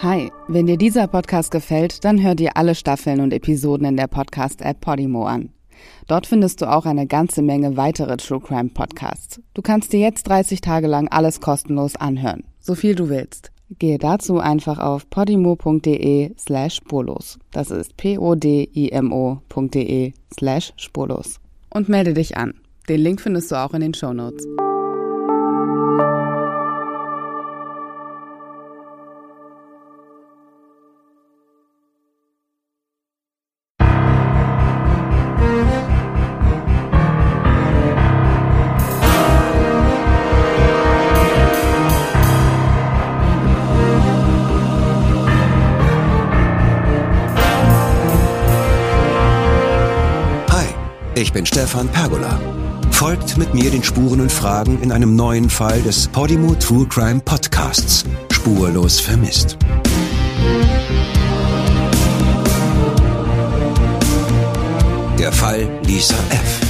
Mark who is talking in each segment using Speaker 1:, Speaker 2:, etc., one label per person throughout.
Speaker 1: Hi, wenn dir dieser Podcast gefällt, dann hör dir alle Staffeln und Episoden in der Podcast-App Podimo an. Dort findest du auch eine ganze Menge weitere True Crime Podcasts. Du kannst dir jetzt 30 Tage lang alles kostenlos anhören, so viel du willst. Gehe dazu einfach auf podimo.de slash spurlos. Das ist p-o-d-i-m-o.de slash spurlos. Und melde dich an. Den Link findest du auch in den Show Notes.
Speaker 2: Bin Stefan Pergola. Folgt mit mir den Spuren und Fragen in einem neuen Fall des Podimo True Crime Podcasts. Spurlos vermisst. Der Fall Lisa F.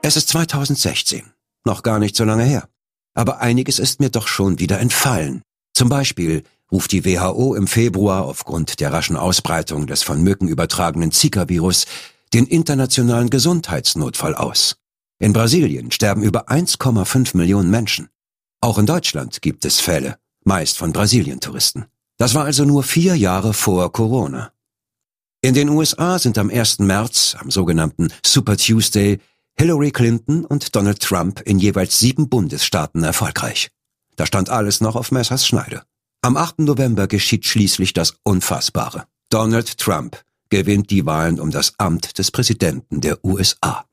Speaker 2: Es ist 2016. Noch gar nicht so lange her. Aber einiges ist mir doch schon wieder entfallen. Zum Beispiel ruft die WHO im Februar aufgrund der raschen Ausbreitung des von Mücken übertragenen Zika-Virus den internationalen Gesundheitsnotfall aus. In Brasilien sterben über 1,5 Millionen Menschen. Auch in Deutschland gibt es Fälle, meist von Brasilien-Touristen. Das war also nur vier Jahre vor Corona. In den USA sind am 1. März, am sogenannten Super Tuesday, Hillary Clinton und Donald Trump in jeweils sieben Bundesstaaten erfolgreich. Da stand alles noch auf Messers Schneide. Am 8. November geschieht schließlich das Unfassbare. Donald Trump gewinnt die Wahlen um das Amt des Präsidenten der USA.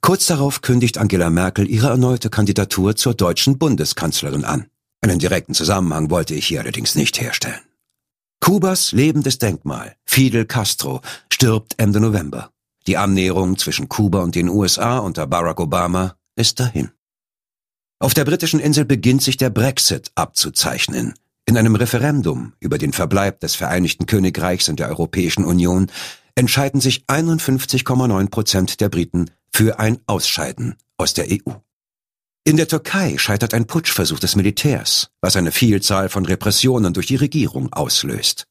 Speaker 2: Kurz darauf kündigt Angela Merkel ihre erneute Kandidatur zur deutschen Bundeskanzlerin an. Einen direkten Zusammenhang wollte ich hier allerdings nicht herstellen. Kubas lebendes Denkmal, Fidel Castro, stirbt Ende November. Die Annäherung zwischen Kuba und den USA unter Barack Obama ist dahin. Auf der britischen Insel beginnt sich der Brexit abzuzeichnen. In einem Referendum über den Verbleib des Vereinigten Königreichs in der Europäischen Union entscheiden sich 51,9 Prozent der Briten für ein Ausscheiden aus der EU. In der Türkei scheitert ein Putschversuch des Militärs, was eine Vielzahl von Repressionen durch die Regierung auslöst.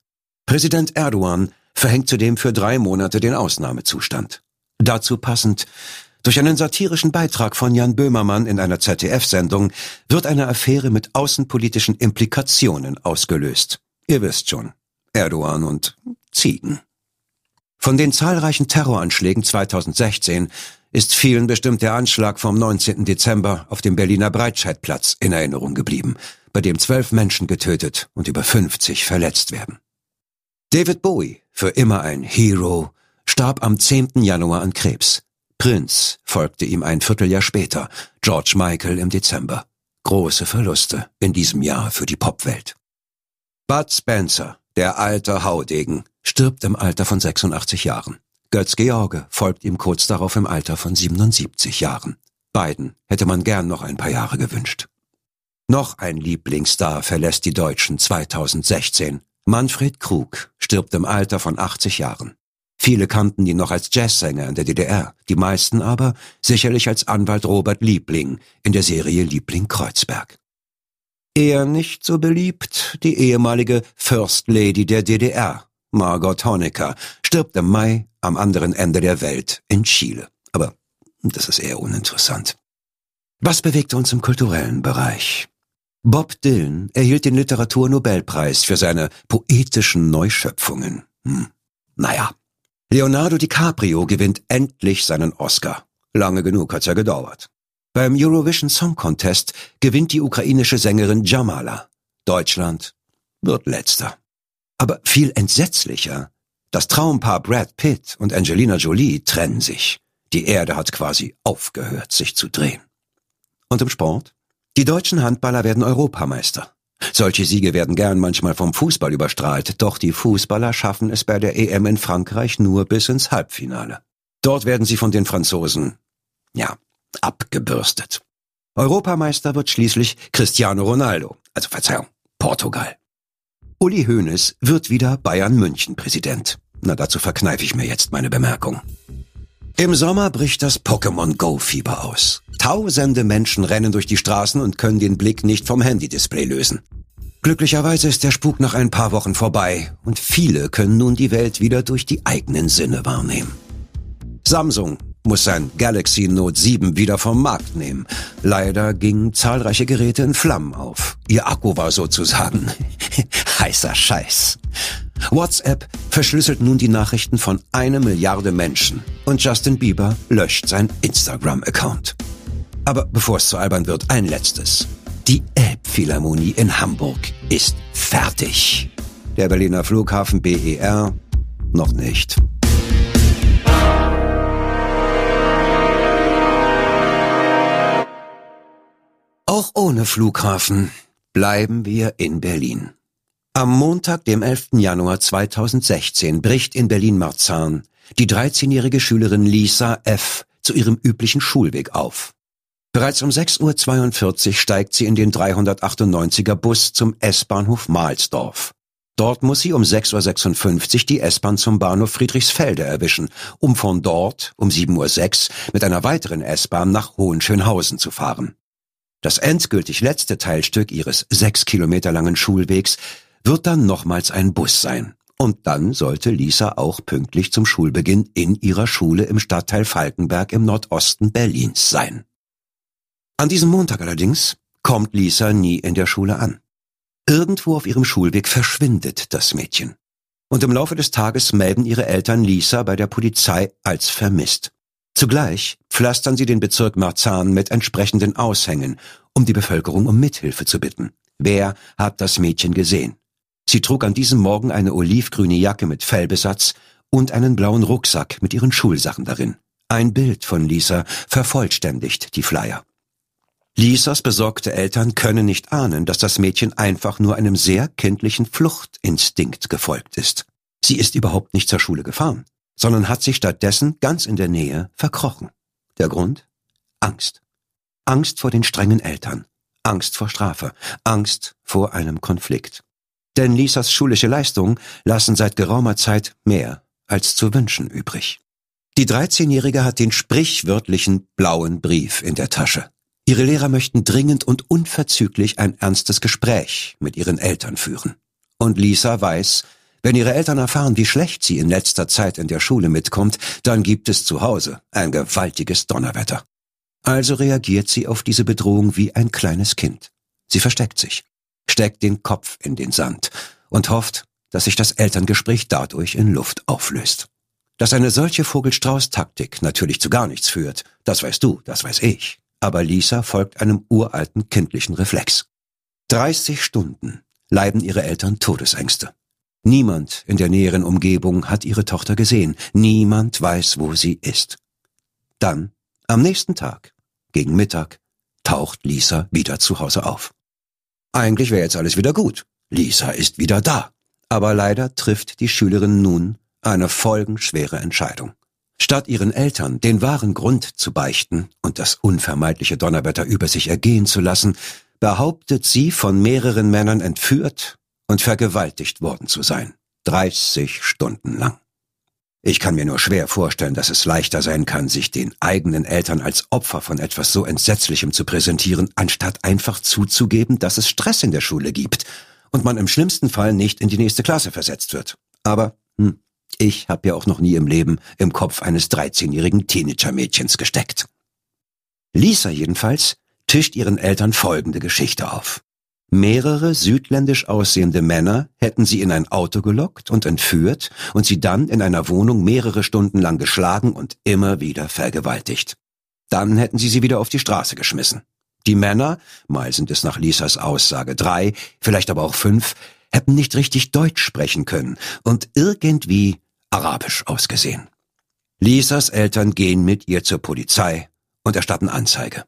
Speaker 2: Präsident Erdogan verhängt zudem für drei Monate den Ausnahmezustand. Dazu passend durch einen satirischen Beitrag von Jan Böhmermann in einer ZDF-Sendung wird eine Affäre mit außenpolitischen Implikationen ausgelöst. Ihr wisst schon, Erdogan und Ziegen. Von den zahlreichen Terroranschlägen 2016 ist vielen bestimmt der Anschlag vom 19. Dezember auf dem Berliner Breitscheidplatz in Erinnerung geblieben, bei dem zwölf Menschen getötet und über 50 verletzt werden. David Bowie, für immer ein Hero, starb am 10. Januar an Krebs. Prince folgte ihm ein Vierteljahr später, George Michael im Dezember. Große Verluste in diesem Jahr für die Popwelt. Bud Spencer, der alte Haudegen, stirbt im Alter von 86 Jahren. Götz George folgt ihm kurz darauf im Alter von 77 Jahren. Beiden hätte man gern noch ein paar Jahre gewünscht. Noch ein Lieblingsstar verlässt die Deutschen 2016. Manfred Krug stirbt im Alter von 80 Jahren. Viele kannten ihn noch als Jazzsänger in der DDR, die meisten aber sicherlich als Anwalt Robert Liebling in der Serie Liebling Kreuzberg. Eher nicht so beliebt die ehemalige First Lady der DDR, Margot Honecker, stirbt im Mai am anderen Ende der Welt in Chile. Aber das ist eher uninteressant. Was bewegte uns im kulturellen Bereich? Bob Dylan erhielt den Literaturnobelpreis für seine poetischen Neuschöpfungen. Hm. Naja, Leonardo DiCaprio gewinnt endlich seinen Oscar. Lange genug hat's ja gedauert. Beim Eurovision Song Contest gewinnt die ukrainische Sängerin Jamala. Deutschland wird letzter. Aber viel entsetzlicher. Das Traumpaar Brad Pitt und Angelina Jolie trennen sich. Die Erde hat quasi aufgehört, sich zu drehen. Und im Sport? Die deutschen Handballer werden Europameister. Solche Siege werden gern manchmal vom Fußball überstrahlt, doch die Fußballer schaffen es bei der EM in Frankreich nur bis ins Halbfinale. Dort werden sie von den Franzosen, ja, abgebürstet. Europameister wird schließlich Cristiano Ronaldo, also Verzeihung, Portugal. Uli Hoeneß wird wieder Bayern München Präsident. Na, dazu verkneife ich mir jetzt meine Bemerkung. Im Sommer bricht das Pokémon Go Fieber aus. Tausende Menschen rennen durch die Straßen und können den Blick nicht vom Handy-Display lösen. Glücklicherweise ist der Spuk nach ein paar Wochen vorbei und viele können nun die Welt wieder durch die eigenen Sinne wahrnehmen. Samsung muss sein Galaxy Note 7 wieder vom Markt nehmen. Leider gingen zahlreiche Geräte in Flammen auf. Ihr Akku war sozusagen heißer Scheiß. WhatsApp verschlüsselt nun die Nachrichten von einer Milliarde Menschen und Justin Bieber löscht sein Instagram-Account. Aber bevor es zu albern wird, ein letztes. Die Elbphilharmonie in Hamburg ist fertig. Der Berliner Flughafen BER noch nicht. Auch ohne Flughafen bleiben wir in Berlin. Am Montag, dem 11. Januar 2016, bricht in Berlin-Marzahn die 13-jährige Schülerin Lisa F. zu ihrem üblichen Schulweg auf. Bereits um 6.42 Uhr steigt sie in den 398er Bus zum S-Bahnhof Mahlsdorf. Dort muss sie um 6.56 Uhr die S-Bahn zum Bahnhof Friedrichsfelde erwischen, um von dort um 7.06 Uhr mit einer weiteren S-Bahn nach Hohenschönhausen zu fahren. Das endgültig letzte Teilstück ihres sechs Kilometer langen Schulwegs wird dann nochmals ein Bus sein. Und dann sollte Lisa auch pünktlich zum Schulbeginn in ihrer Schule im Stadtteil Falkenberg im Nordosten Berlins sein. An diesem Montag allerdings kommt Lisa nie in der Schule an. Irgendwo auf ihrem Schulweg verschwindet das Mädchen. Und im Laufe des Tages melden ihre Eltern Lisa bei der Polizei als vermisst. Zugleich pflastern sie den Bezirk Marzahn mit entsprechenden Aushängen, um die Bevölkerung um Mithilfe zu bitten. Wer hat das Mädchen gesehen? Sie trug an diesem Morgen eine olivgrüne Jacke mit Fellbesatz und einen blauen Rucksack mit ihren Schulsachen darin. Ein Bild von Lisa vervollständigt die Flyer. Lisas besorgte Eltern können nicht ahnen, dass das Mädchen einfach nur einem sehr kindlichen Fluchtinstinkt gefolgt ist. Sie ist überhaupt nicht zur Schule gefahren sondern hat sich stattdessen ganz in der Nähe verkrochen. Der Grund? Angst. Angst vor den strengen Eltern, Angst vor Strafe, Angst vor einem Konflikt. Denn Lisas schulische Leistungen lassen seit geraumer Zeit mehr als zu wünschen übrig. Die 13-Jährige hat den sprichwörtlichen blauen Brief in der Tasche. Ihre Lehrer möchten dringend und unverzüglich ein ernstes Gespräch mit ihren Eltern führen. Und Lisa weiß, wenn ihre Eltern erfahren, wie schlecht sie in letzter Zeit in der Schule mitkommt, dann gibt es zu Hause ein gewaltiges Donnerwetter. Also reagiert sie auf diese Bedrohung wie ein kleines Kind. Sie versteckt sich, steckt den Kopf in den Sand und hofft, dass sich das Elterngespräch dadurch in Luft auflöst. Dass eine solche Vogelstrauß-Taktik natürlich zu gar nichts führt, das weißt du, das weiß ich. Aber Lisa folgt einem uralten kindlichen Reflex. 30 Stunden leiden ihre Eltern Todesängste. Niemand in der näheren Umgebung hat ihre Tochter gesehen. Niemand weiß, wo sie ist. Dann, am nächsten Tag, gegen Mittag, taucht Lisa wieder zu Hause auf. Eigentlich wäre jetzt alles wieder gut. Lisa ist wieder da. Aber leider trifft die Schülerin nun eine folgenschwere Entscheidung. Statt ihren Eltern den wahren Grund zu beichten und das unvermeidliche Donnerwetter über sich ergehen zu lassen, behauptet sie, von mehreren Männern entführt und vergewaltigt worden zu sein. 30 Stunden lang. Ich kann mir nur schwer vorstellen, dass es leichter sein kann, sich den eigenen Eltern als Opfer von etwas so Entsetzlichem zu präsentieren, anstatt einfach zuzugeben, dass es Stress in der Schule gibt und man im schlimmsten Fall nicht in die nächste Klasse versetzt wird. Aber hm, ich habe ja auch noch nie im Leben im Kopf eines 13-jährigen Teenager-Mädchens gesteckt. Lisa jedenfalls tischt ihren Eltern folgende Geschichte auf. Mehrere südländisch aussehende Männer hätten sie in ein Auto gelockt und entführt und sie dann in einer Wohnung mehrere Stunden lang geschlagen und immer wieder vergewaltigt. Dann hätten sie sie wieder auf die Straße geschmissen. Die Männer, mal sind es nach Lisas Aussage drei, vielleicht aber auch fünf, hätten nicht richtig Deutsch sprechen können und irgendwie arabisch ausgesehen. Lisas Eltern gehen mit ihr zur Polizei und erstatten Anzeige.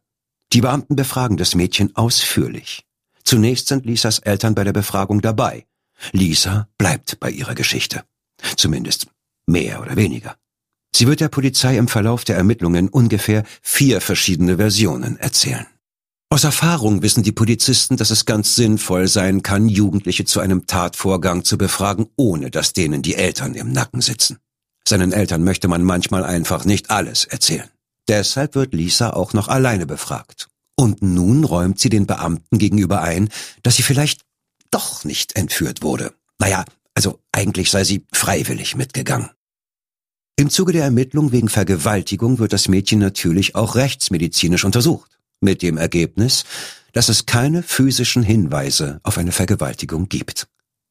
Speaker 2: Die Beamten befragen das Mädchen ausführlich. Zunächst sind Lisas Eltern bei der Befragung dabei. Lisa bleibt bei ihrer Geschichte. Zumindest mehr oder weniger. Sie wird der Polizei im Verlauf der Ermittlungen ungefähr vier verschiedene Versionen erzählen. Aus Erfahrung wissen die Polizisten, dass es ganz sinnvoll sein kann, Jugendliche zu einem Tatvorgang zu befragen, ohne dass denen die Eltern im Nacken sitzen. Seinen Eltern möchte man manchmal einfach nicht alles erzählen. Deshalb wird Lisa auch noch alleine befragt. Und nun räumt sie den Beamten gegenüber ein, dass sie vielleicht doch nicht entführt wurde. Naja, also eigentlich sei sie freiwillig mitgegangen. Im Zuge der Ermittlung wegen Vergewaltigung wird das Mädchen natürlich auch rechtsmedizinisch untersucht, mit dem Ergebnis, dass es keine physischen Hinweise auf eine Vergewaltigung gibt.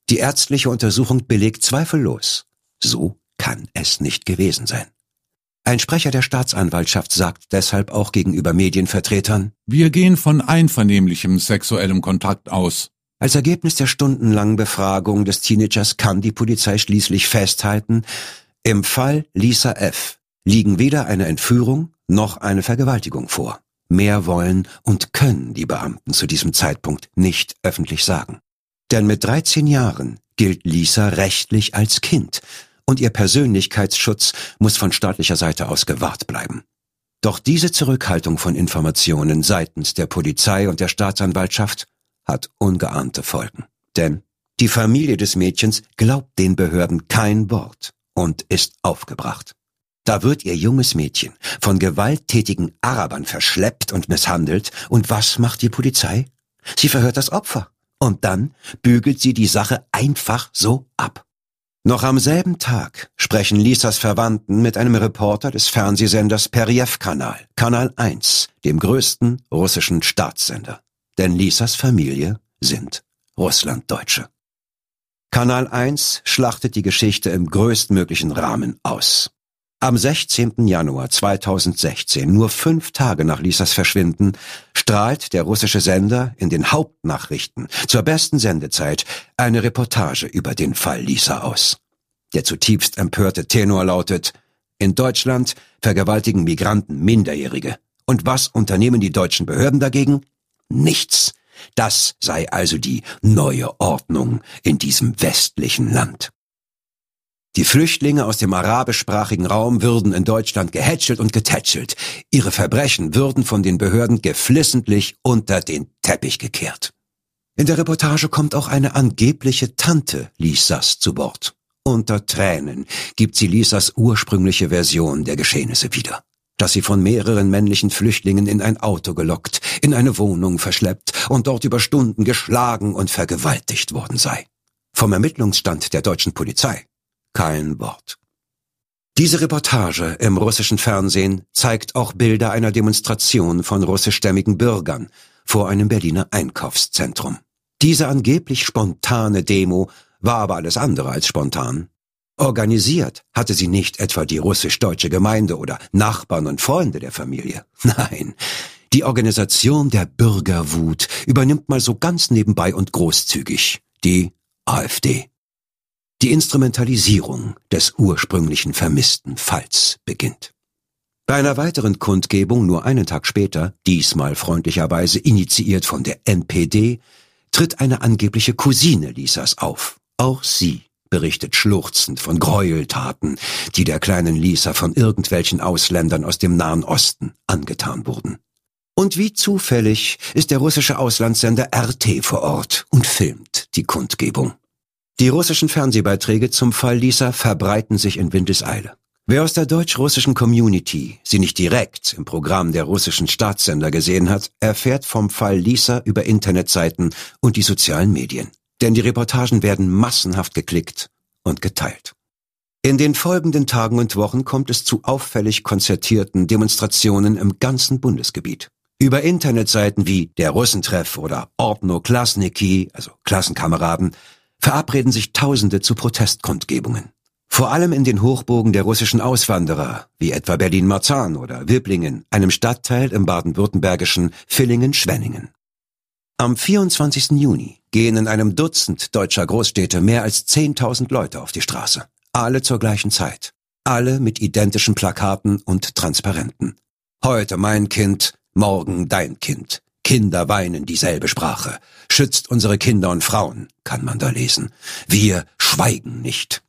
Speaker 2: Die ärztliche Untersuchung belegt zweifellos, so kann es nicht gewesen sein. Ein Sprecher der Staatsanwaltschaft sagt deshalb auch gegenüber Medienvertretern,
Speaker 3: Wir gehen von einvernehmlichem sexuellem Kontakt aus.
Speaker 2: Als Ergebnis der stundenlangen Befragung des Teenagers kann die Polizei schließlich festhalten, im Fall Lisa F. liegen weder eine Entführung noch eine Vergewaltigung vor. Mehr wollen und können die Beamten zu diesem Zeitpunkt nicht öffentlich sagen. Denn mit 13 Jahren gilt Lisa rechtlich als Kind und ihr Persönlichkeitsschutz muss von staatlicher Seite aus gewahrt bleiben. Doch diese Zurückhaltung von Informationen seitens der Polizei und der Staatsanwaltschaft hat ungeahnte Folgen. Denn die Familie des Mädchens glaubt den Behörden kein Wort und ist aufgebracht. Da wird ihr junges Mädchen von gewalttätigen Arabern verschleppt und misshandelt, und was macht die Polizei? Sie verhört das Opfer, und dann bügelt sie die Sache einfach so ab. Noch am selben Tag sprechen Lisas Verwandten mit einem Reporter des Fernsehsenders Periev-Kanal, Kanal 1, dem größten russischen Staatssender. Denn Lisas Familie sind Russlanddeutsche. Kanal 1 schlachtet die Geschichte im größtmöglichen Rahmen aus. Am 16. Januar 2016, nur fünf Tage nach Lisas Verschwinden, strahlt der russische Sender in den Hauptnachrichten zur besten Sendezeit eine Reportage über den Fall Lisa aus. Der zutiefst empörte Tenor lautet, in Deutschland vergewaltigen Migranten Minderjährige. Und was unternehmen die deutschen Behörden dagegen? Nichts. Das sei also die neue Ordnung in diesem westlichen Land. Die Flüchtlinge aus dem arabischsprachigen Raum würden in Deutschland gehätschelt und getätschelt. Ihre Verbrechen würden von den Behörden geflissentlich unter den Teppich gekehrt. In der Reportage kommt auch eine angebliche Tante Lisas zu Wort. Unter Tränen gibt sie Lisas ursprüngliche Version der Geschehnisse wieder. Dass sie von mehreren männlichen Flüchtlingen in ein Auto gelockt, in eine Wohnung verschleppt und dort über Stunden geschlagen und vergewaltigt worden sei. Vom Ermittlungsstand der deutschen Polizei kein Wort. Diese Reportage im russischen Fernsehen zeigt auch Bilder einer Demonstration von russischstämmigen Bürgern vor einem Berliner Einkaufszentrum. Diese angeblich spontane Demo war aber alles andere als spontan. Organisiert hatte sie nicht etwa die russisch-deutsche Gemeinde oder Nachbarn und Freunde der Familie. Nein, die Organisation der Bürgerwut übernimmt mal so ganz nebenbei und großzügig die AfD. Die Instrumentalisierung des ursprünglichen vermissten Falls beginnt. Bei einer weiteren Kundgebung nur einen Tag später, diesmal freundlicherweise initiiert von der NPD, tritt eine angebliche Cousine Lisas auf. Auch sie berichtet schluchzend von Gräueltaten, die der kleinen Lisa von irgendwelchen Ausländern aus dem Nahen Osten angetan wurden. Und wie zufällig ist der russische Auslandssender RT vor Ort und filmt die Kundgebung. Die russischen Fernsehbeiträge zum Fall Lisa verbreiten sich in Windeseile. Wer aus der deutsch-russischen Community sie nicht direkt im Programm der russischen Staatssender gesehen hat, erfährt vom Fall Lisa über Internetseiten und die sozialen Medien. Denn die Reportagen werden massenhaft geklickt und geteilt. In den folgenden Tagen und Wochen kommt es zu auffällig konzertierten Demonstrationen im ganzen Bundesgebiet. Über Internetseiten wie der Russentreff oder Ordno Klasniki, also Klassenkameraden, verabreden sich Tausende zu Protestkundgebungen. Vor allem in den Hochburgen der russischen Auswanderer, wie etwa Berlin-Marzahn oder Wiblingen, einem Stadtteil im baden-württembergischen Villingen-Schwenningen. Am 24. Juni gehen in einem Dutzend deutscher Großstädte mehr als 10.000 Leute auf die Straße. Alle zur gleichen Zeit. Alle mit identischen Plakaten und Transparenten. Heute mein Kind, morgen dein Kind. Kinder weinen dieselbe Sprache. Schützt unsere Kinder und Frauen, kann man da lesen. Wir schweigen nicht.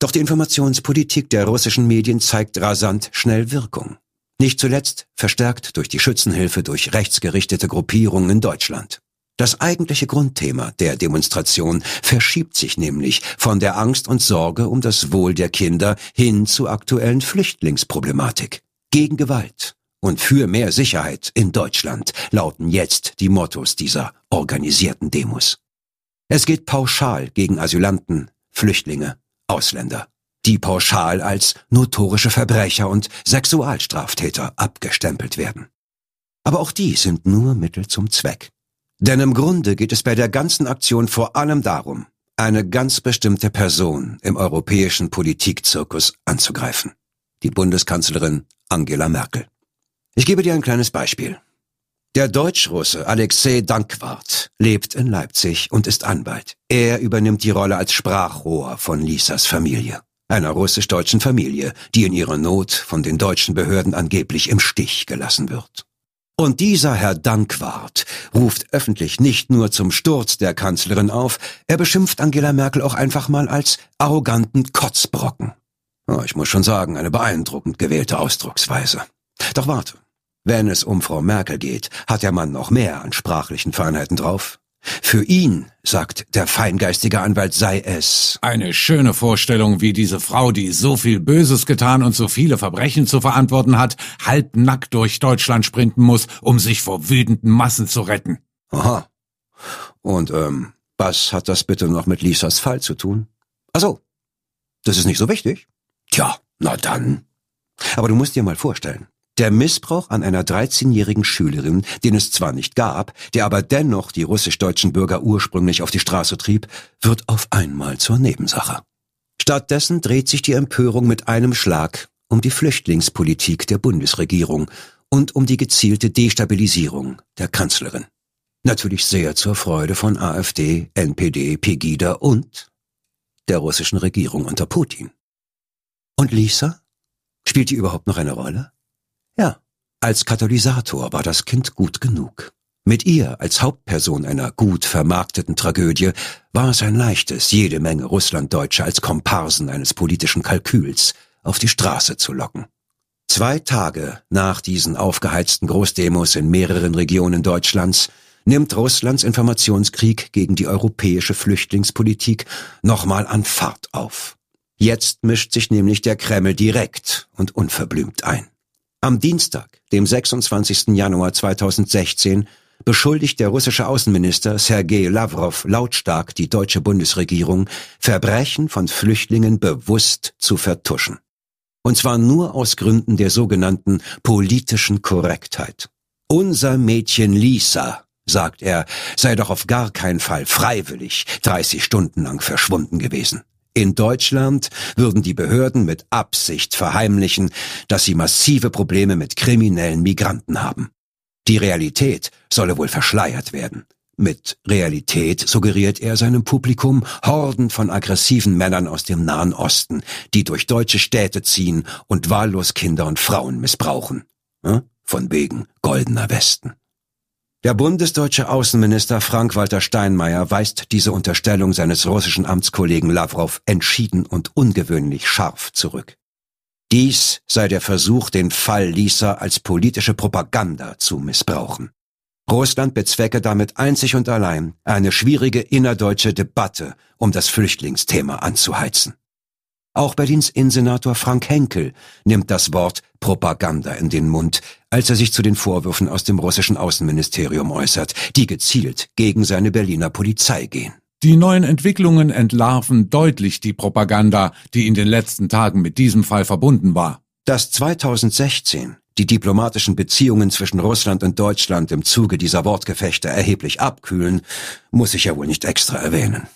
Speaker 2: Doch die Informationspolitik der russischen Medien zeigt rasant schnell Wirkung. Nicht zuletzt verstärkt durch die Schützenhilfe durch rechtsgerichtete Gruppierungen in Deutschland. Das eigentliche Grundthema der Demonstration verschiebt sich nämlich von der Angst und Sorge um das Wohl der Kinder hin zur aktuellen Flüchtlingsproblematik. Gegen Gewalt und für mehr Sicherheit in Deutschland lauten jetzt die Mottos dieser organisierten Demos. Es geht pauschal gegen Asylanten, Flüchtlinge, Ausländer, die pauschal als notorische Verbrecher und Sexualstraftäter abgestempelt werden. Aber auch die sind nur Mittel zum Zweck. Denn im Grunde geht es bei der ganzen Aktion vor allem darum, eine ganz bestimmte Person im europäischen Politikzirkus anzugreifen. Die Bundeskanzlerin Angela Merkel. Ich gebe dir ein kleines Beispiel. Der Deutschrusse Alexei Dankwart lebt in Leipzig und ist Anwalt. Er übernimmt die Rolle als Sprachrohr von Lisas Familie, einer russisch-deutschen Familie, die in ihrer Not von den deutschen Behörden angeblich im Stich gelassen wird. Und dieser Herr Dankwart ruft öffentlich nicht nur zum Sturz der Kanzlerin auf, er beschimpft Angela Merkel auch einfach mal als arroganten Kotzbrocken. Oh, ich muss schon sagen, eine beeindruckend gewählte Ausdrucksweise. Doch warte. Wenn es um Frau Merkel geht, hat der Mann noch mehr an sprachlichen Feinheiten drauf. Für ihn, sagt der feingeistige Anwalt, sei es
Speaker 3: eine schöne Vorstellung, wie diese Frau, die so viel Böses getan und so viele Verbrechen zu verantworten hat, halbnackt durch Deutschland sprinten muss, um sich vor wütenden Massen zu retten.
Speaker 2: Aha. Und ähm, was hat das bitte noch mit Lisas Fall zu tun? Ach so, das ist nicht so wichtig. Tja, na dann. Aber du musst dir mal vorstellen, der Missbrauch an einer 13-jährigen Schülerin, den es zwar nicht gab, der aber dennoch die russisch-deutschen Bürger ursprünglich auf die Straße trieb, wird auf einmal zur Nebensache. Stattdessen dreht sich die Empörung mit einem Schlag um die Flüchtlingspolitik der Bundesregierung und um die gezielte Destabilisierung der Kanzlerin. Natürlich sehr zur Freude von AfD, NPD, Pegida und der russischen Regierung unter Putin. Und Lisa? Spielt die überhaupt noch eine Rolle? Ja, als Katalysator war das Kind gut genug. Mit ihr als Hauptperson einer gut vermarkteten Tragödie war es ein leichtes, jede Menge Russlanddeutsche als Komparsen eines politischen Kalküls auf die Straße zu locken. Zwei Tage nach diesen aufgeheizten Großdemos in mehreren Regionen Deutschlands nimmt Russlands Informationskrieg gegen die europäische Flüchtlingspolitik nochmal an Fahrt auf. Jetzt mischt sich nämlich der Kreml direkt und unverblümt ein. Am Dienstag, dem 26. Januar 2016, beschuldigt der russische Außenminister Sergei Lavrov lautstark die deutsche Bundesregierung, Verbrechen von Flüchtlingen bewusst zu vertuschen. Und zwar nur aus Gründen der sogenannten politischen Korrektheit. Unser Mädchen Lisa, sagt er, sei doch auf gar keinen Fall freiwillig 30 Stunden lang verschwunden gewesen. In Deutschland würden die Behörden mit Absicht verheimlichen, dass sie massive Probleme mit kriminellen Migranten haben. Die Realität solle wohl verschleiert werden. Mit Realität suggeriert er seinem Publikum Horden von aggressiven Männern aus dem Nahen Osten, die durch deutsche Städte ziehen und wahllos Kinder und Frauen missbrauchen. Von wegen goldener Westen. Der bundesdeutsche Außenminister Frank-Walter Steinmeier weist diese Unterstellung seines russischen Amtskollegen Lavrov entschieden und ungewöhnlich scharf zurück. Dies sei der Versuch, den Fall Lisa als politische Propaganda zu missbrauchen. Russland bezwecke damit einzig und allein eine schwierige innerdeutsche Debatte um das Flüchtlingsthema anzuheizen. Auch Berlins Innensenator Frank Henkel nimmt das Wort Propaganda in den Mund, als er sich zu den Vorwürfen aus dem russischen Außenministerium äußert, die gezielt gegen seine Berliner Polizei gehen.
Speaker 3: Die neuen Entwicklungen entlarven deutlich die Propaganda, die in den letzten Tagen mit diesem Fall verbunden war.
Speaker 2: Dass 2016 die diplomatischen Beziehungen zwischen Russland und Deutschland im Zuge dieser Wortgefechte erheblich abkühlen, muss ich ja wohl nicht extra erwähnen.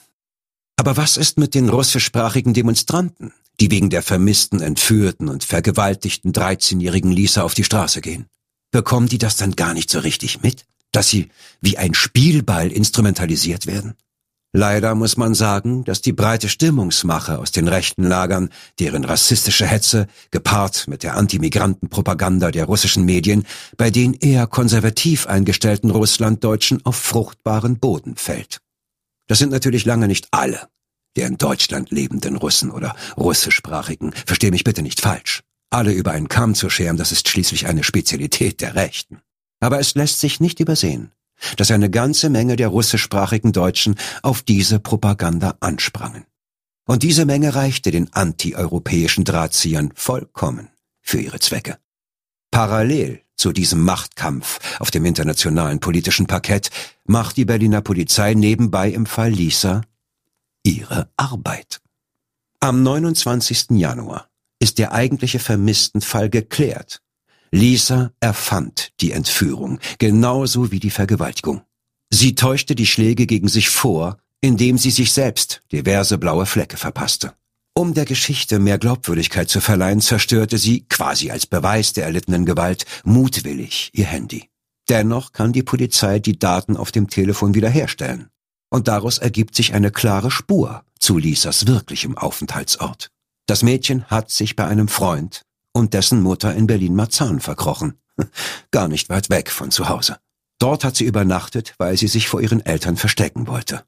Speaker 2: Aber was ist mit den russischsprachigen Demonstranten, die wegen der vermissten, entführten und vergewaltigten 13-jährigen Lisa auf die Straße gehen? Bekommen die das dann gar nicht so richtig mit, dass sie wie ein Spielball instrumentalisiert werden? Leider muss man sagen, dass die breite Stimmungsmache aus den rechten Lagern, deren rassistische Hetze, gepaart mit der Antimigrantenpropaganda der russischen Medien, bei den eher konservativ eingestellten Russlanddeutschen auf fruchtbaren Boden fällt. Das sind natürlich lange nicht alle der in Deutschland lebenden Russen oder russischsprachigen. Versteh mich bitte nicht falsch. Alle über einen Kamm zu scheren, das ist schließlich eine Spezialität der Rechten. Aber es lässt sich nicht übersehen, dass eine ganze Menge der russischsprachigen Deutschen auf diese Propaganda ansprangen. Und diese Menge reichte den antieuropäischen Drahtziehern vollkommen für ihre Zwecke. Parallel zu diesem Machtkampf auf dem internationalen politischen Parkett macht die Berliner Polizei nebenbei im Fall Lisa ihre Arbeit. Am 29. Januar ist der eigentliche Vermisstenfall geklärt. Lisa erfand die Entführung, genauso wie die Vergewaltigung. Sie täuschte die Schläge gegen sich vor, indem sie sich selbst diverse blaue Flecke verpasste. Um der Geschichte mehr Glaubwürdigkeit zu verleihen, zerstörte sie, quasi als Beweis der erlittenen Gewalt, mutwillig ihr Handy. Dennoch kann die Polizei die Daten auf dem Telefon wiederherstellen. Und daraus ergibt sich eine klare Spur zu Lisas wirklichem Aufenthaltsort. Das Mädchen hat sich bei einem Freund und dessen Mutter in Berlin-Marzahn verkrochen. Gar nicht weit weg von zu Hause. Dort hat sie übernachtet, weil sie sich vor ihren Eltern verstecken wollte.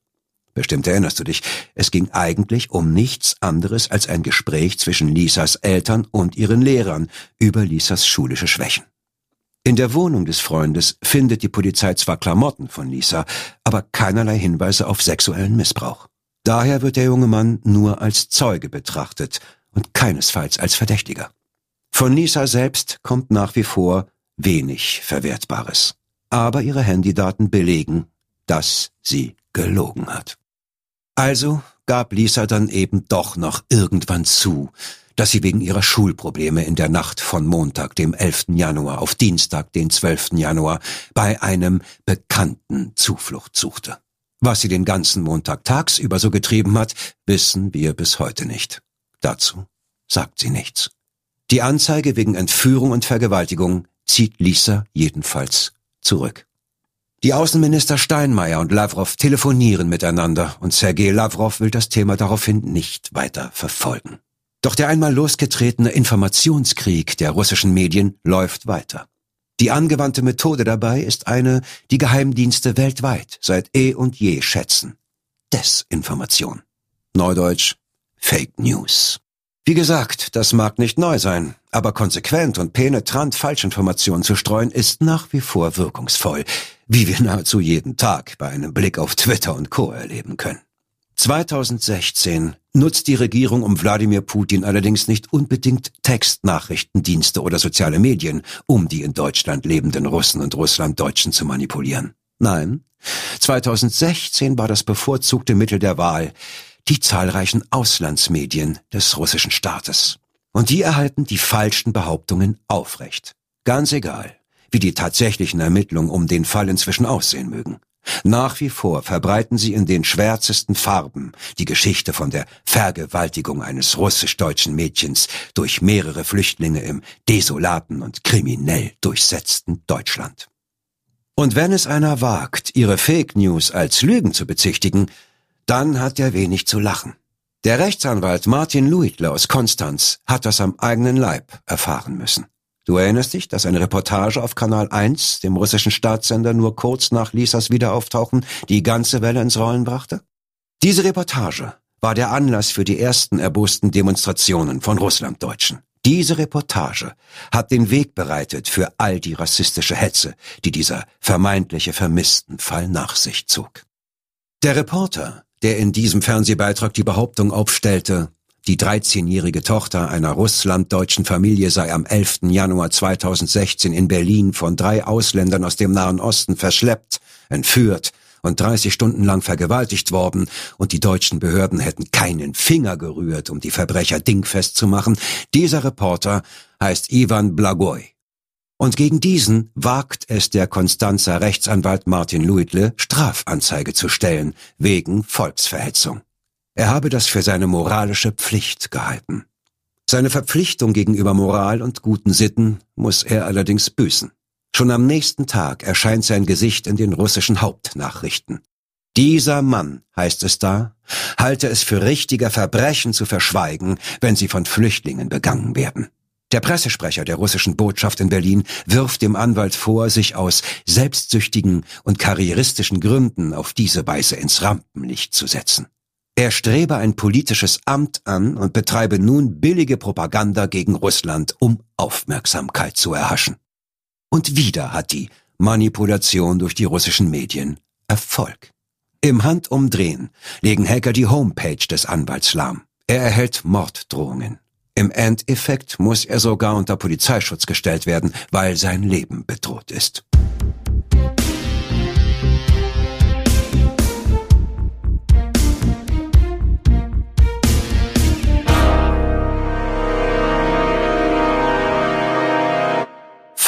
Speaker 2: Bestimmt erinnerst du dich, es ging eigentlich um nichts anderes als ein Gespräch zwischen Lisas Eltern und ihren Lehrern über Lisas schulische Schwächen. In der Wohnung des Freundes findet die Polizei zwar Klamotten von Lisa, aber keinerlei Hinweise auf sexuellen Missbrauch. Daher wird der junge Mann nur als Zeuge betrachtet und keinesfalls als Verdächtiger. Von Lisa selbst kommt nach wie vor wenig Verwertbares. Aber ihre Handydaten belegen, dass sie gelogen hat. Also gab Lisa dann eben doch noch irgendwann zu, dass sie wegen ihrer Schulprobleme in der Nacht von Montag, dem 11. Januar auf Dienstag, den 12. Januar, bei einem Bekannten Zuflucht suchte. Was sie den ganzen Montag tagsüber so getrieben hat, wissen wir bis heute nicht. Dazu sagt sie nichts. Die Anzeige wegen Entführung und Vergewaltigung zieht Lisa jedenfalls zurück. Die Außenminister Steinmeier und Lavrov telefonieren miteinander und Sergei Lavrov will das Thema daraufhin nicht weiter verfolgen. Doch der einmal losgetretene Informationskrieg der russischen Medien läuft weiter. Die angewandte Methode dabei ist eine, die Geheimdienste weltweit seit eh und je schätzen. Desinformation. Neudeutsch Fake News. Wie gesagt, das mag nicht neu sein, aber konsequent und penetrant Falschinformationen zu streuen ist nach wie vor wirkungsvoll, wie wir nahezu jeden Tag bei einem Blick auf Twitter und Co. erleben können. 2016 nutzt die Regierung um Wladimir Putin allerdings nicht unbedingt Textnachrichtendienste oder soziale Medien, um die in Deutschland lebenden Russen und Russlanddeutschen zu manipulieren. Nein, 2016 war das bevorzugte Mittel der Wahl die zahlreichen Auslandsmedien des russischen Staates. Und die erhalten die falschen Behauptungen aufrecht. Ganz egal, wie die tatsächlichen Ermittlungen um den Fall inzwischen aussehen mögen. Nach wie vor verbreiten sie in den schwärzesten Farben die Geschichte von der Vergewaltigung eines russisch-deutschen Mädchens durch mehrere Flüchtlinge im desolaten und kriminell durchsetzten Deutschland. Und wenn es einer wagt, ihre Fake News als Lügen zu bezichtigen, dann hat er wenig zu lachen. Der Rechtsanwalt Martin Luitle aus Konstanz hat das am eigenen Leib erfahren müssen. Du erinnerst dich, dass eine Reportage auf Kanal 1, dem russischen Staatssender, nur kurz nach Lisas Wiederauftauchen die ganze Welle ins Rollen brachte? Diese Reportage war der Anlass für die ersten erbosten Demonstrationen von Russlanddeutschen. Diese Reportage hat den Weg bereitet für all die rassistische Hetze, die dieser vermeintliche Vermisstenfall nach sich zog. Der Reporter der in diesem Fernsehbeitrag die Behauptung aufstellte, die 13-jährige Tochter einer russlanddeutschen Familie sei am 11. Januar 2016 in Berlin von drei Ausländern aus dem Nahen Osten verschleppt, entführt und 30 Stunden lang vergewaltigt worden und die deutschen Behörden hätten keinen Finger gerührt, um die Verbrecher dingfest zu machen. Dieser Reporter heißt Ivan Blagoy. Und gegen diesen wagt es der Konstanzer Rechtsanwalt Martin Luitle, Strafanzeige zu stellen, wegen Volksverhetzung. Er habe das für seine moralische Pflicht gehalten. Seine Verpflichtung gegenüber Moral und guten Sitten muss er allerdings büßen. Schon am nächsten Tag erscheint sein Gesicht in den russischen Hauptnachrichten. Dieser Mann, heißt es da, halte es für richtiger Verbrechen zu verschweigen, wenn sie von Flüchtlingen begangen werden. Der Pressesprecher der russischen Botschaft in Berlin wirft dem Anwalt vor, sich aus selbstsüchtigen und karrieristischen Gründen auf diese Weise ins Rampenlicht zu setzen. Er strebe ein politisches Amt an und betreibe nun billige Propaganda gegen Russland, um Aufmerksamkeit zu erhaschen. Und wieder hat die Manipulation durch die russischen Medien Erfolg. Im Handumdrehen legen Hacker die Homepage des Anwalts lahm. Er erhält Morddrohungen. Im Endeffekt muss er sogar unter Polizeischutz gestellt werden, weil sein Leben bedroht ist.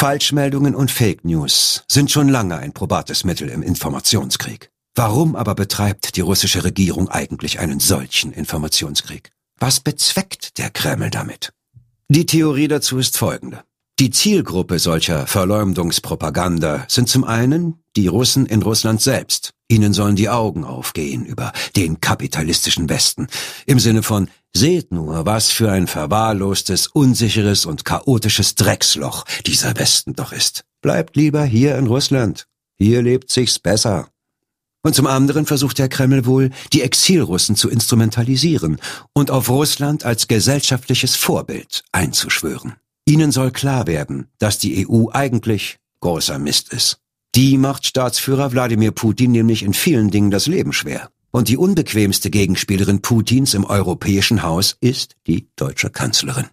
Speaker 2: Falschmeldungen und Fake News sind schon lange ein probates Mittel im Informationskrieg. Warum aber betreibt die russische Regierung eigentlich einen solchen Informationskrieg? Was bezweckt der Kreml damit? Die Theorie dazu ist folgende. Die Zielgruppe solcher Verleumdungspropaganda sind zum einen die Russen in Russland selbst. Ihnen sollen die Augen aufgehen über den kapitalistischen Westen. Im Sinne von, seht nur, was für ein verwahrlostes, unsicheres und chaotisches Drecksloch dieser Westen doch ist. Bleibt lieber hier in Russland. Hier lebt sich's besser. Und zum anderen versucht der Kreml wohl, die Exilrussen zu instrumentalisieren und auf Russland als gesellschaftliches Vorbild einzuschwören. Ihnen soll klar werden, dass die EU eigentlich großer Mist ist. Die macht Staatsführer Wladimir Putin nämlich in vielen Dingen das Leben schwer. Und die unbequemste Gegenspielerin Putins im Europäischen Haus ist die deutsche Kanzlerin.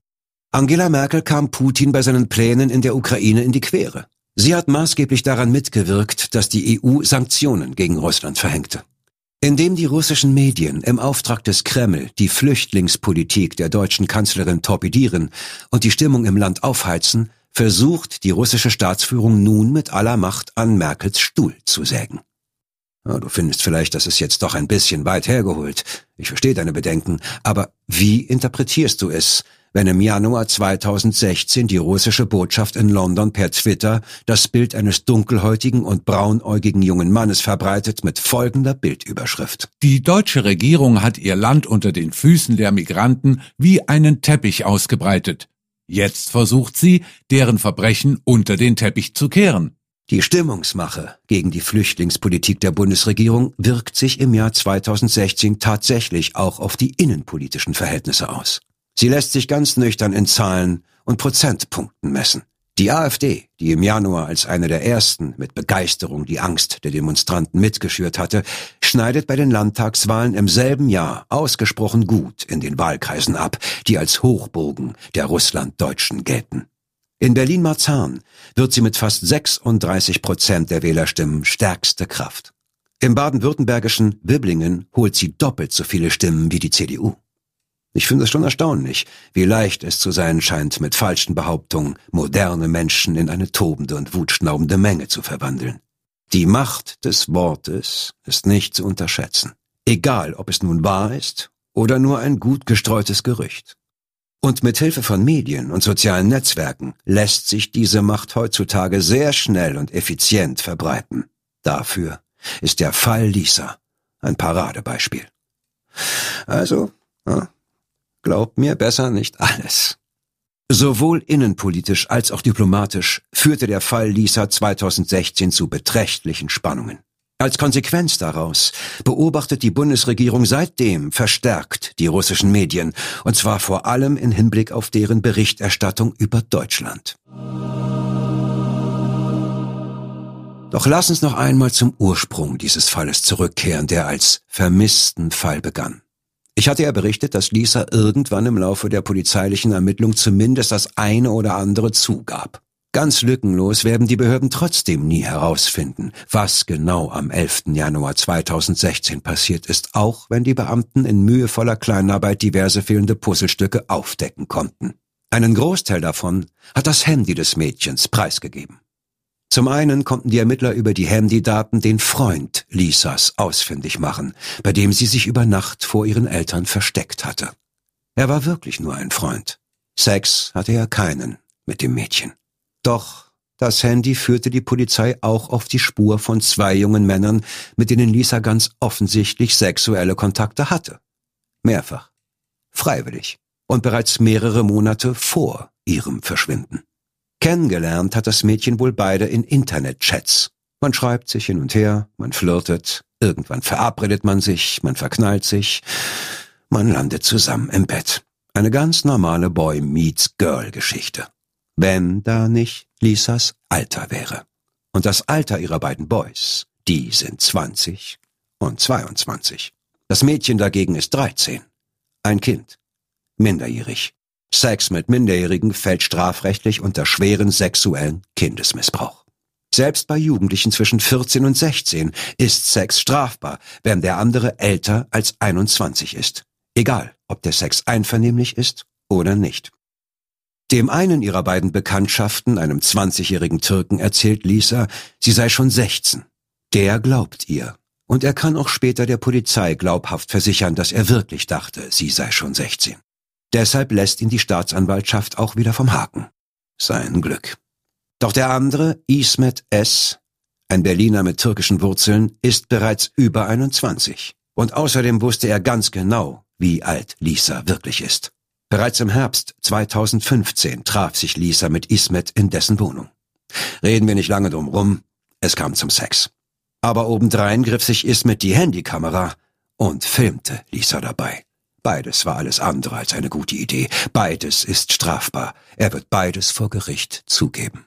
Speaker 2: Angela Merkel kam Putin bei seinen Plänen in der Ukraine in die Quere. Sie hat maßgeblich daran mitgewirkt, dass die EU Sanktionen gegen Russland verhängte. Indem die russischen Medien im Auftrag des Kreml die Flüchtlingspolitik der deutschen Kanzlerin torpedieren und die Stimmung im Land aufheizen, versucht die russische Staatsführung nun mit aller Macht an Merkels Stuhl zu sägen. Du findest vielleicht, das ist jetzt doch ein bisschen weit hergeholt. Ich verstehe deine Bedenken, aber wie interpretierst du es, wenn im Januar 2016 die russische Botschaft in London per Twitter das Bild eines dunkelhäutigen und braunäugigen jungen Mannes verbreitet mit folgender Bildüberschrift.
Speaker 3: Die deutsche Regierung hat ihr Land unter den Füßen der Migranten wie einen Teppich ausgebreitet. Jetzt versucht sie, deren Verbrechen unter den Teppich zu kehren.
Speaker 2: Die Stimmungsmache gegen die Flüchtlingspolitik der Bundesregierung wirkt sich im Jahr 2016 tatsächlich auch auf die innenpolitischen Verhältnisse aus. Sie lässt sich ganz nüchtern in Zahlen und Prozentpunkten messen. Die AfD, die im Januar als eine der ersten mit Begeisterung die Angst der Demonstranten mitgeschürt hatte, schneidet bei den Landtagswahlen im selben Jahr ausgesprochen gut in den Wahlkreisen ab, die als Hochburgen der Russlanddeutschen gelten. In Berlin-Marzahn wird sie mit fast 36 Prozent der Wählerstimmen stärkste Kraft. Im baden-württembergischen Wibblingen holt sie doppelt so viele Stimmen wie die CDU. Ich finde es schon erstaunlich, wie leicht es zu sein scheint, mit falschen Behauptungen moderne Menschen in eine tobende und wutschnaubende Menge zu verwandeln. Die Macht des Wortes ist nicht zu unterschätzen, egal ob es nun wahr ist oder nur ein gut gestreutes Gerücht. Und mit Hilfe von Medien und sozialen Netzwerken lässt sich diese Macht heutzutage sehr schnell und effizient verbreiten. Dafür ist der Fall Lisa ein Paradebeispiel. Also, Glaub mir besser nicht alles. Sowohl innenpolitisch als auch diplomatisch führte der Fall Lisa 2016 zu beträchtlichen Spannungen. Als Konsequenz daraus beobachtet die Bundesregierung seitdem verstärkt die russischen Medien, und zwar vor allem in Hinblick auf deren Berichterstattung über Deutschland. Doch lass uns noch einmal zum Ursprung dieses Falles zurückkehren, der als vermissten Fall begann. Ich hatte ja berichtet, dass Lisa irgendwann im Laufe der polizeilichen Ermittlung zumindest das eine oder andere zugab. Ganz lückenlos werden die Behörden trotzdem nie herausfinden, was genau am 11. Januar 2016 passiert ist, auch wenn die Beamten in mühevoller Kleinarbeit diverse fehlende Puzzlestücke aufdecken konnten. Einen Großteil davon hat das Handy des Mädchens preisgegeben. Zum einen konnten die Ermittler über die Handydaten den Freund Lisas ausfindig machen, bei dem sie sich über Nacht vor ihren Eltern versteckt hatte. Er war wirklich nur ein Freund. Sex hatte er keinen mit dem Mädchen. Doch das Handy führte die Polizei auch auf die Spur von zwei jungen Männern, mit denen Lisa ganz offensichtlich sexuelle Kontakte hatte. Mehrfach. Freiwillig. Und bereits mehrere Monate vor ihrem Verschwinden. Kennengelernt hat das Mädchen wohl beide in Internetchats. Man schreibt sich hin und her, man flirtet, irgendwann verabredet man sich, man verknallt sich, man landet zusammen im Bett. Eine ganz normale Boy meets Girl Geschichte. Wenn da nicht Lisas Alter wäre. Und das Alter ihrer beiden Boys, die sind 20 und 22. Das Mädchen dagegen ist 13. Ein Kind. Minderjährig. Sex mit Minderjährigen fällt strafrechtlich unter schweren sexuellen Kindesmissbrauch. Selbst bei Jugendlichen zwischen 14 und 16 ist Sex strafbar, wenn der andere älter als 21 ist. Egal, ob der Sex einvernehmlich ist oder nicht. Dem einen ihrer beiden Bekanntschaften, einem 20-jährigen Türken, erzählt Lisa, sie sei schon 16. Der glaubt ihr. Und er kann auch später der Polizei glaubhaft versichern, dass er wirklich dachte, sie sei schon 16. Deshalb lässt ihn die Staatsanwaltschaft auch wieder vom Haken. Sein Glück. Doch der andere, Ismet S., ein Berliner mit türkischen Wurzeln, ist bereits über 21. Und außerdem wusste er ganz genau, wie alt Lisa wirklich ist. Bereits im Herbst 2015 traf sich Lisa mit Ismet in dessen Wohnung. Reden wir nicht lange drum rum, es kam zum Sex. Aber obendrein griff sich Ismet die Handykamera und filmte Lisa dabei. Beides war alles andere als eine gute Idee. Beides ist strafbar. Er wird beides vor Gericht zugeben.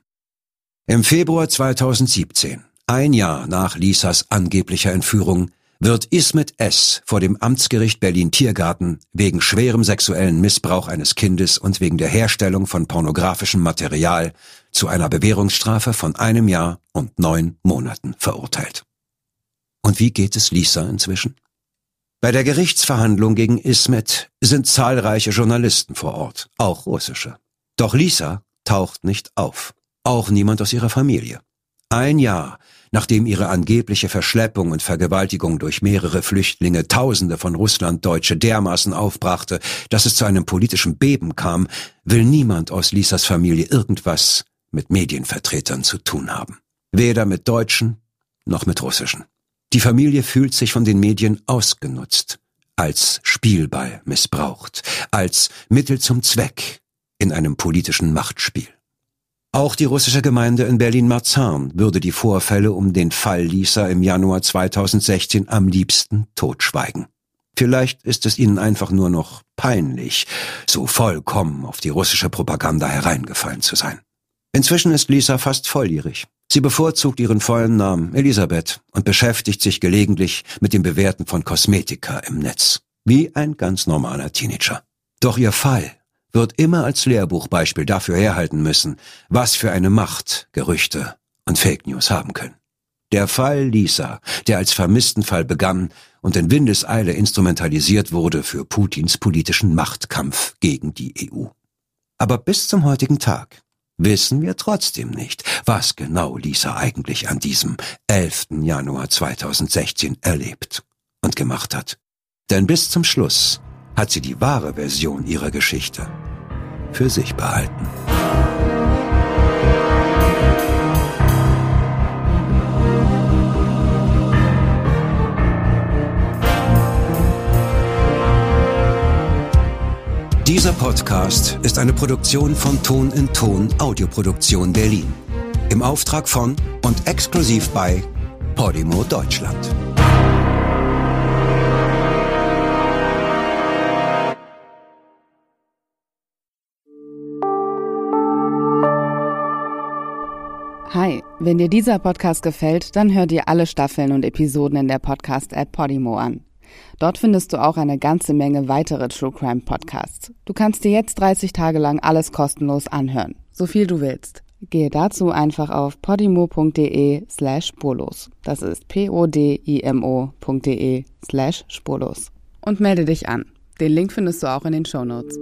Speaker 2: Im Februar 2017, ein Jahr nach Lisas angeblicher Entführung, wird Ismet S. vor dem Amtsgericht Berlin-Tiergarten wegen schwerem sexuellen Missbrauch eines Kindes und wegen der Herstellung von pornografischem Material zu einer Bewährungsstrafe von einem Jahr und neun Monaten verurteilt. Und wie geht es Lisa inzwischen? Bei der Gerichtsverhandlung gegen Ismet sind zahlreiche Journalisten vor Ort, auch russische. Doch Lisa taucht nicht auf, auch niemand aus ihrer Familie. Ein Jahr nachdem ihre angebliche Verschleppung und Vergewaltigung durch mehrere Flüchtlinge Tausende von Russlanddeutsche dermaßen aufbrachte, dass es zu einem politischen Beben kam, will niemand aus Lisas Familie irgendwas mit Medienvertretern zu tun haben. Weder mit Deutschen noch mit Russischen. Die Familie fühlt sich von den Medien ausgenutzt, als Spielball missbraucht, als Mittel zum Zweck in einem politischen Machtspiel. Auch die russische Gemeinde in Berlin-Marzahn würde die Vorfälle um den Fall Lisa im Januar 2016 am liebsten totschweigen. Vielleicht ist es ihnen einfach nur noch peinlich, so vollkommen auf die russische Propaganda hereingefallen zu sein. Inzwischen ist Lisa fast volljährig. Sie bevorzugt ihren vollen Namen Elisabeth und beschäftigt sich gelegentlich mit dem Bewerten von Kosmetika im Netz. Wie ein ganz normaler Teenager. Doch ihr Fall wird immer als Lehrbuchbeispiel dafür herhalten müssen, was für eine Macht Gerüchte und Fake News haben können. Der Fall Lisa, der als Vermisstenfall begann und in Windeseile instrumentalisiert wurde für Putins politischen Machtkampf gegen die EU. Aber bis zum heutigen Tag wissen wir trotzdem nicht, was genau Lisa eigentlich an diesem 11. Januar 2016 erlebt und gemacht hat. Denn bis zum Schluss hat sie die wahre Version ihrer Geschichte für sich behalten. Dieser Podcast ist eine Produktion von Ton in Ton Audioproduktion Berlin. Im Auftrag von und exklusiv bei Podimo Deutschland.
Speaker 1: Hi, wenn dir dieser Podcast gefällt, dann hör dir alle Staffeln und Episoden in der Podcast-App Podimo an. Dort findest du auch eine ganze Menge weitere True Crime Podcasts. Du kannst dir jetzt 30 Tage lang alles kostenlos anhören, so viel du willst. Gehe dazu einfach auf podimo.de slash spurlos. Das ist p-o-d-i-m-o.de slash spurlos. Und melde dich an. Den Link findest du auch in den Show Notes.